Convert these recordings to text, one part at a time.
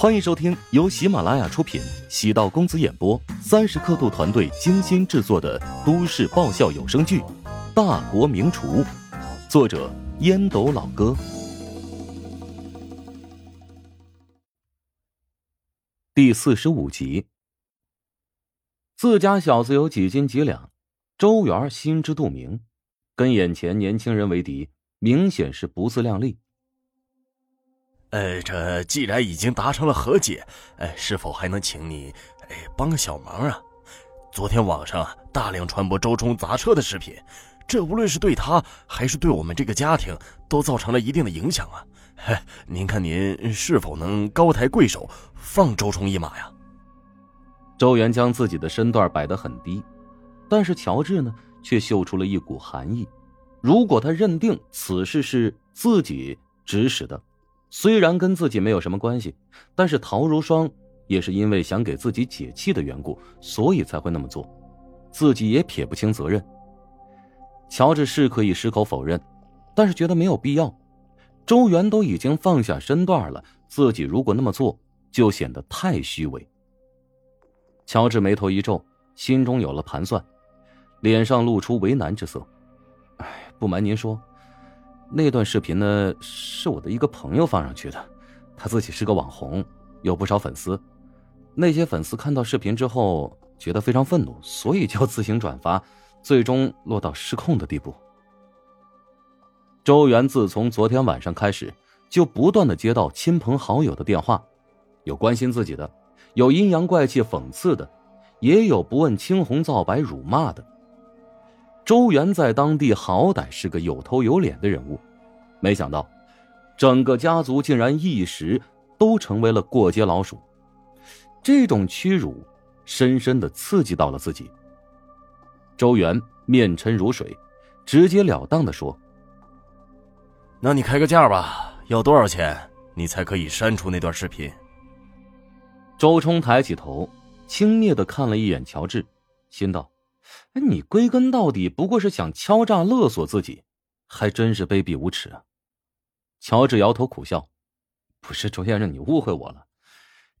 欢迎收听由喜马拉雅出品、喜道公子演播、三十刻度团队精心制作的都市爆笑有声剧《大国名厨》，作者烟斗老哥，第四十五集。自家小子有几斤几两，周元心知肚明，跟眼前年轻人为敌，明显是不自量力。呃，这既然已经达成了和解，哎，是否还能请你，哎，帮个小忙啊？昨天网上大量传播周冲砸车的视频，这无论是对他还是对我们这个家庭，都造成了一定的影响啊！哎，您看您是否能高抬贵手，放周冲一马呀？周元将自己的身段摆得很低，但是乔治呢，却嗅出了一股寒意。如果他认定此事是自己指使的，虽然跟自己没有什么关系，但是陶如霜也是因为想给自己解气的缘故，所以才会那么做，自己也撇不清责任。乔治是可以矢口否认，但是觉得没有必要。周元都已经放下身段了，自己如果那么做，就显得太虚伪。乔治眉头一皱，心中有了盘算，脸上露出为难之色。哎，不瞒您说。那段视频呢，是我的一个朋友放上去的，他自己是个网红，有不少粉丝。那些粉丝看到视频之后，觉得非常愤怒，所以就自行转发，最终落到失控的地步。周元自从昨天晚上开始，就不断的接到亲朋好友的电话，有关心自己的，有阴阳怪气讽刺的，也有不问青红皂白辱骂的。周元在当地好歹是个有头有脸的人物，没想到，整个家族竟然一时都成为了过街老鼠。这种屈辱，深深的刺激到了自己。周元面沉如水，直截了当的说：“那你开个价吧，要多少钱，你才可以删除那段视频？”周冲抬起头，轻蔑的看了一眼乔治，心道。哎，你归根到底不过是想敲诈勒索自己，还真是卑鄙无耻啊！乔治摇头苦笑：“不是周先生，你误会我了。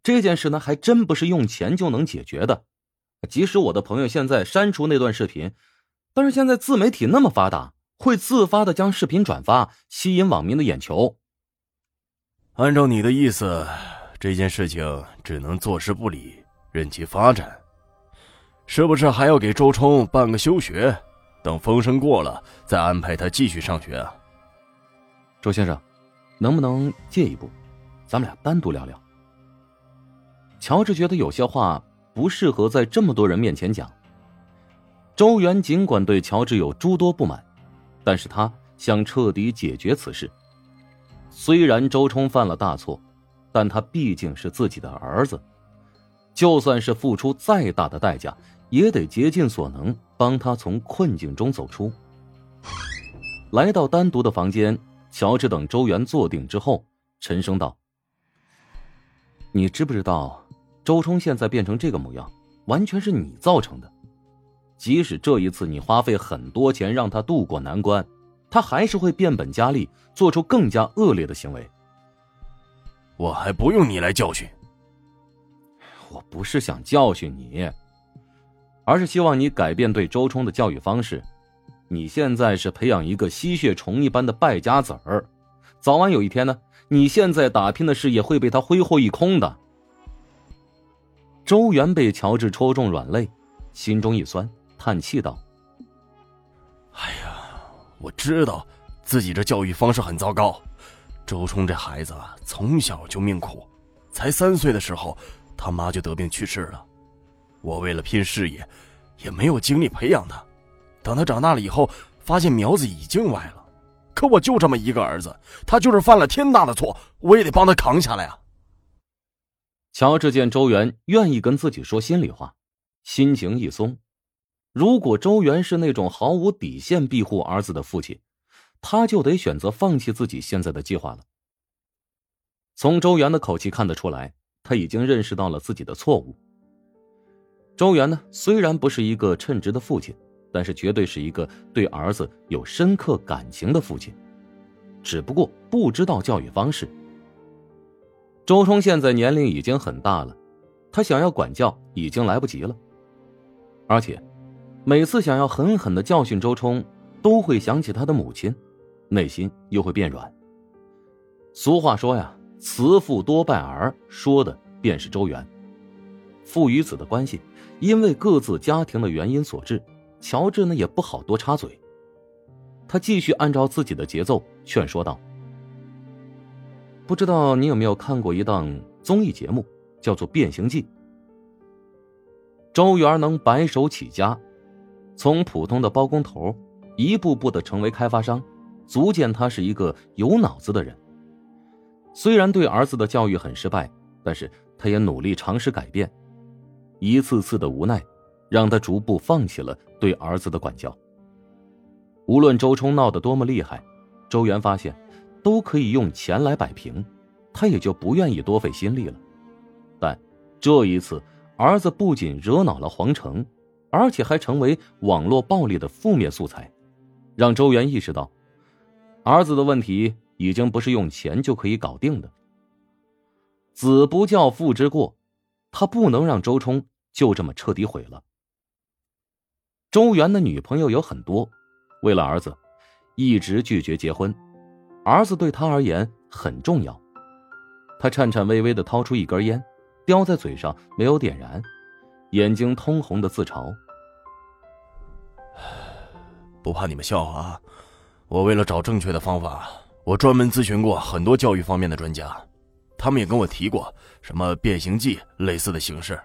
这件事呢，还真不是用钱就能解决的。即使我的朋友现在删除那段视频，但是现在自媒体那么发达，会自发的将视频转发，吸引网民的眼球。按照你的意思，这件事情只能坐视不理，任其发展。”是不是还要给周冲办个休学？等风声过了，再安排他继续上学啊？周先生，能不能借一步，咱们俩单独聊聊？乔治觉得有些话不适合在这么多人面前讲。周元尽管对乔治有诸多不满，但是他想彻底解决此事。虽然周冲犯了大错，但他毕竟是自己的儿子，就算是付出再大的代价。也得竭尽所能帮他从困境中走出。来到单独的房间，乔治等周元坐定之后，沉声道：“你知不知道，周冲现在变成这个模样，完全是你造成的。即使这一次你花费很多钱让他渡过难关，他还是会变本加厉，做出更加恶劣的行为。我还不用你来教训。不是想教训你。”而是希望你改变对周冲的教育方式。你现在是培养一个吸血虫一般的败家子儿，早晚有一天呢，你现在打拼的事业会被他挥霍一空的。周元被乔治戳中软肋，心中一酸，叹气道：“哎呀，我知道自己这教育方式很糟糕。周冲这孩子从小就命苦，才三岁的时候，他妈就得病去世了。”我为了拼事业，也没有精力培养他。等他长大了以后，发现苗子已经歪了。可我就这么一个儿子，他就是犯了天大的错，我也得帮他扛下来啊！乔治见周元愿意跟自己说心里话，心情一松。如果周元是那种毫无底线庇护儿子的父亲，他就得选择放弃自己现在的计划了。从周元的口气看得出来，他已经认识到了自己的错误。周元呢，虽然不是一个称职的父亲，但是绝对是一个对儿子有深刻感情的父亲，只不过不知道教育方式。周冲现在年龄已经很大了，他想要管教已经来不及了。而且，每次想要狠狠的教训周冲，都会想起他的母亲，内心又会变软。俗话说呀，“慈父多败儿”，说的便是周元。父与子的关系，因为各自家庭的原因所致，乔治呢也不好多插嘴。他继续按照自己的节奏劝说道。不知道你有没有看过一档综艺节目，叫做《变形记》。周元能白手起家，从普通的包工头一步步的成为开发商，足见他是一个有脑子的人。虽然对儿子的教育很失败，但是他也努力尝试改变。一次次的无奈，让他逐步放弃了对儿子的管教。无论周冲闹得多么厉害，周元发现。都可以用钱来摆平，他也就不愿意多费心力了。但这一次，儿子不仅惹恼了皇城，而且还成为网络暴力的负面素材，让周元意识到，儿子的问题已经不是用钱就可以搞定的。子不教，父之过，他不能让周冲就这么彻底毁了。周元的女朋友有很多，为了儿子，一直拒绝结婚。儿子对他而言很重要，他颤颤巍巍的掏出一根烟，叼在嘴上没有点燃，眼睛通红的自嘲：“不怕你们笑话啊！我为了找正确的方法，我专门咨询过很多教育方面的专家，他们也跟我提过什么变形计类似的形式，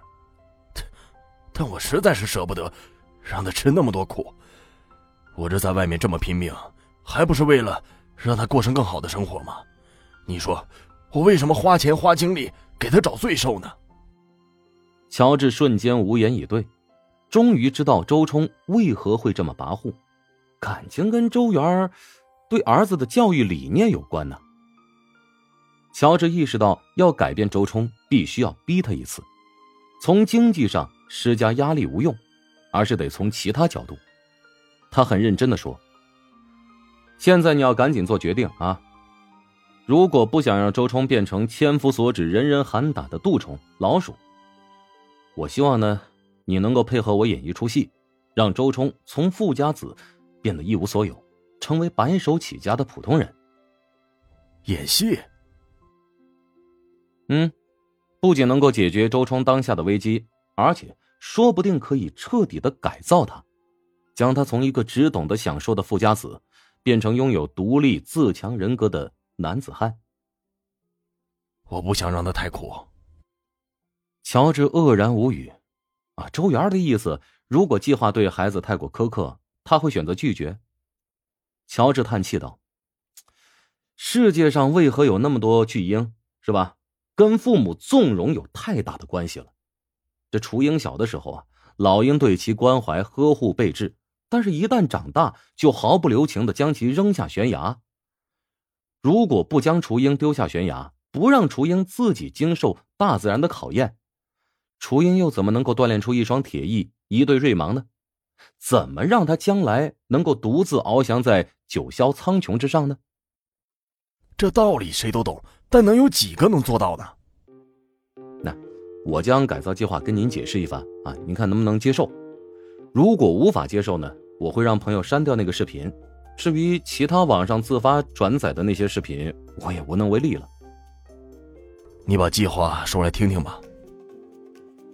但我实在是舍不得让他吃那么多苦。我这在外面这么拼命，还不是为了……”让他过上更好的生活吗？你说，我为什么花钱花精力给他找罪受呢？乔治瞬间无言以对，终于知道周冲为何会这么跋扈，感情跟周元对儿子的教育理念有关呢。乔治意识到，要改变周冲，必须要逼他一次。从经济上施加压力无用，而是得从其他角度。他很认真的说。现在你要赶紧做决定啊！如果不想让周冲变成千夫所指、人人喊打的杜虫老鼠，我希望呢，你能够配合我演一出戏，让周冲从富家子变得一无所有，成为白手起家的普通人。演戏？嗯，不仅能够解决周冲当下的危机，而且说不定可以彻底的改造他，将他从一个只懂得享受的富家子。变成拥有独立自强人格的男子汉。我不想让他太苦。乔治愕然无语。啊，周元的意思，如果计划对孩子太过苛刻，他会选择拒绝。乔治叹气道：“世界上为何有那么多巨婴？是吧？跟父母纵容有太大的关系了。这雏鹰小的时候啊，老鹰对其关怀呵护备至。”但是，一旦长大，就毫不留情的将其扔下悬崖。如果不将雏鹰丢下悬崖，不让雏鹰自己经受大自然的考验，雏鹰又怎么能够锻炼出一双铁翼、一对锐芒呢？怎么让他将来能够独自翱翔在九霄苍穹之上呢？这道理谁都懂，但能有几个能做到呢？那我将改造计划跟您解释一番啊，您看能不能接受？如果无法接受呢，我会让朋友删掉那个视频。至于其他网上自发转载的那些视频，我也无能为力了。你把计划说来听听吧。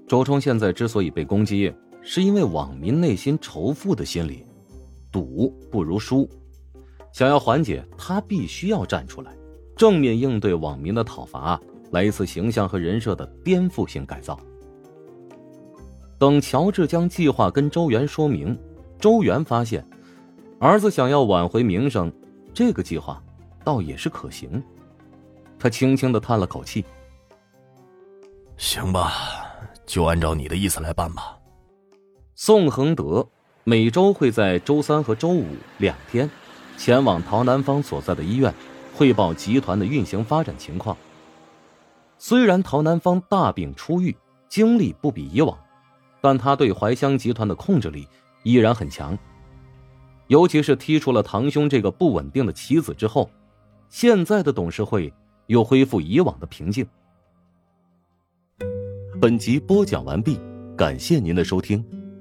周冲现在之所以被攻击，是因为网民内心仇富的心理，赌不如输。想要缓解，他必须要站出来，正面应对网民的讨伐，来一次形象和人设的颠覆性改造。等乔治将计划跟周元说明，周元发现，儿子想要挽回名声，这个计划倒也是可行。他轻轻的叹了口气：“行吧，就按照你的意思来办吧。”宋恒德每周会在周三和周五两天，前往陶南方所在的医院，汇报集团的运行发展情况。虽然陶南方大病初愈，精力不比以往。但他对怀乡集团的控制力依然很强，尤其是踢出了堂兄这个不稳定的棋子之后，现在的董事会又恢复以往的平静，本集播讲完毕，感谢您的收听。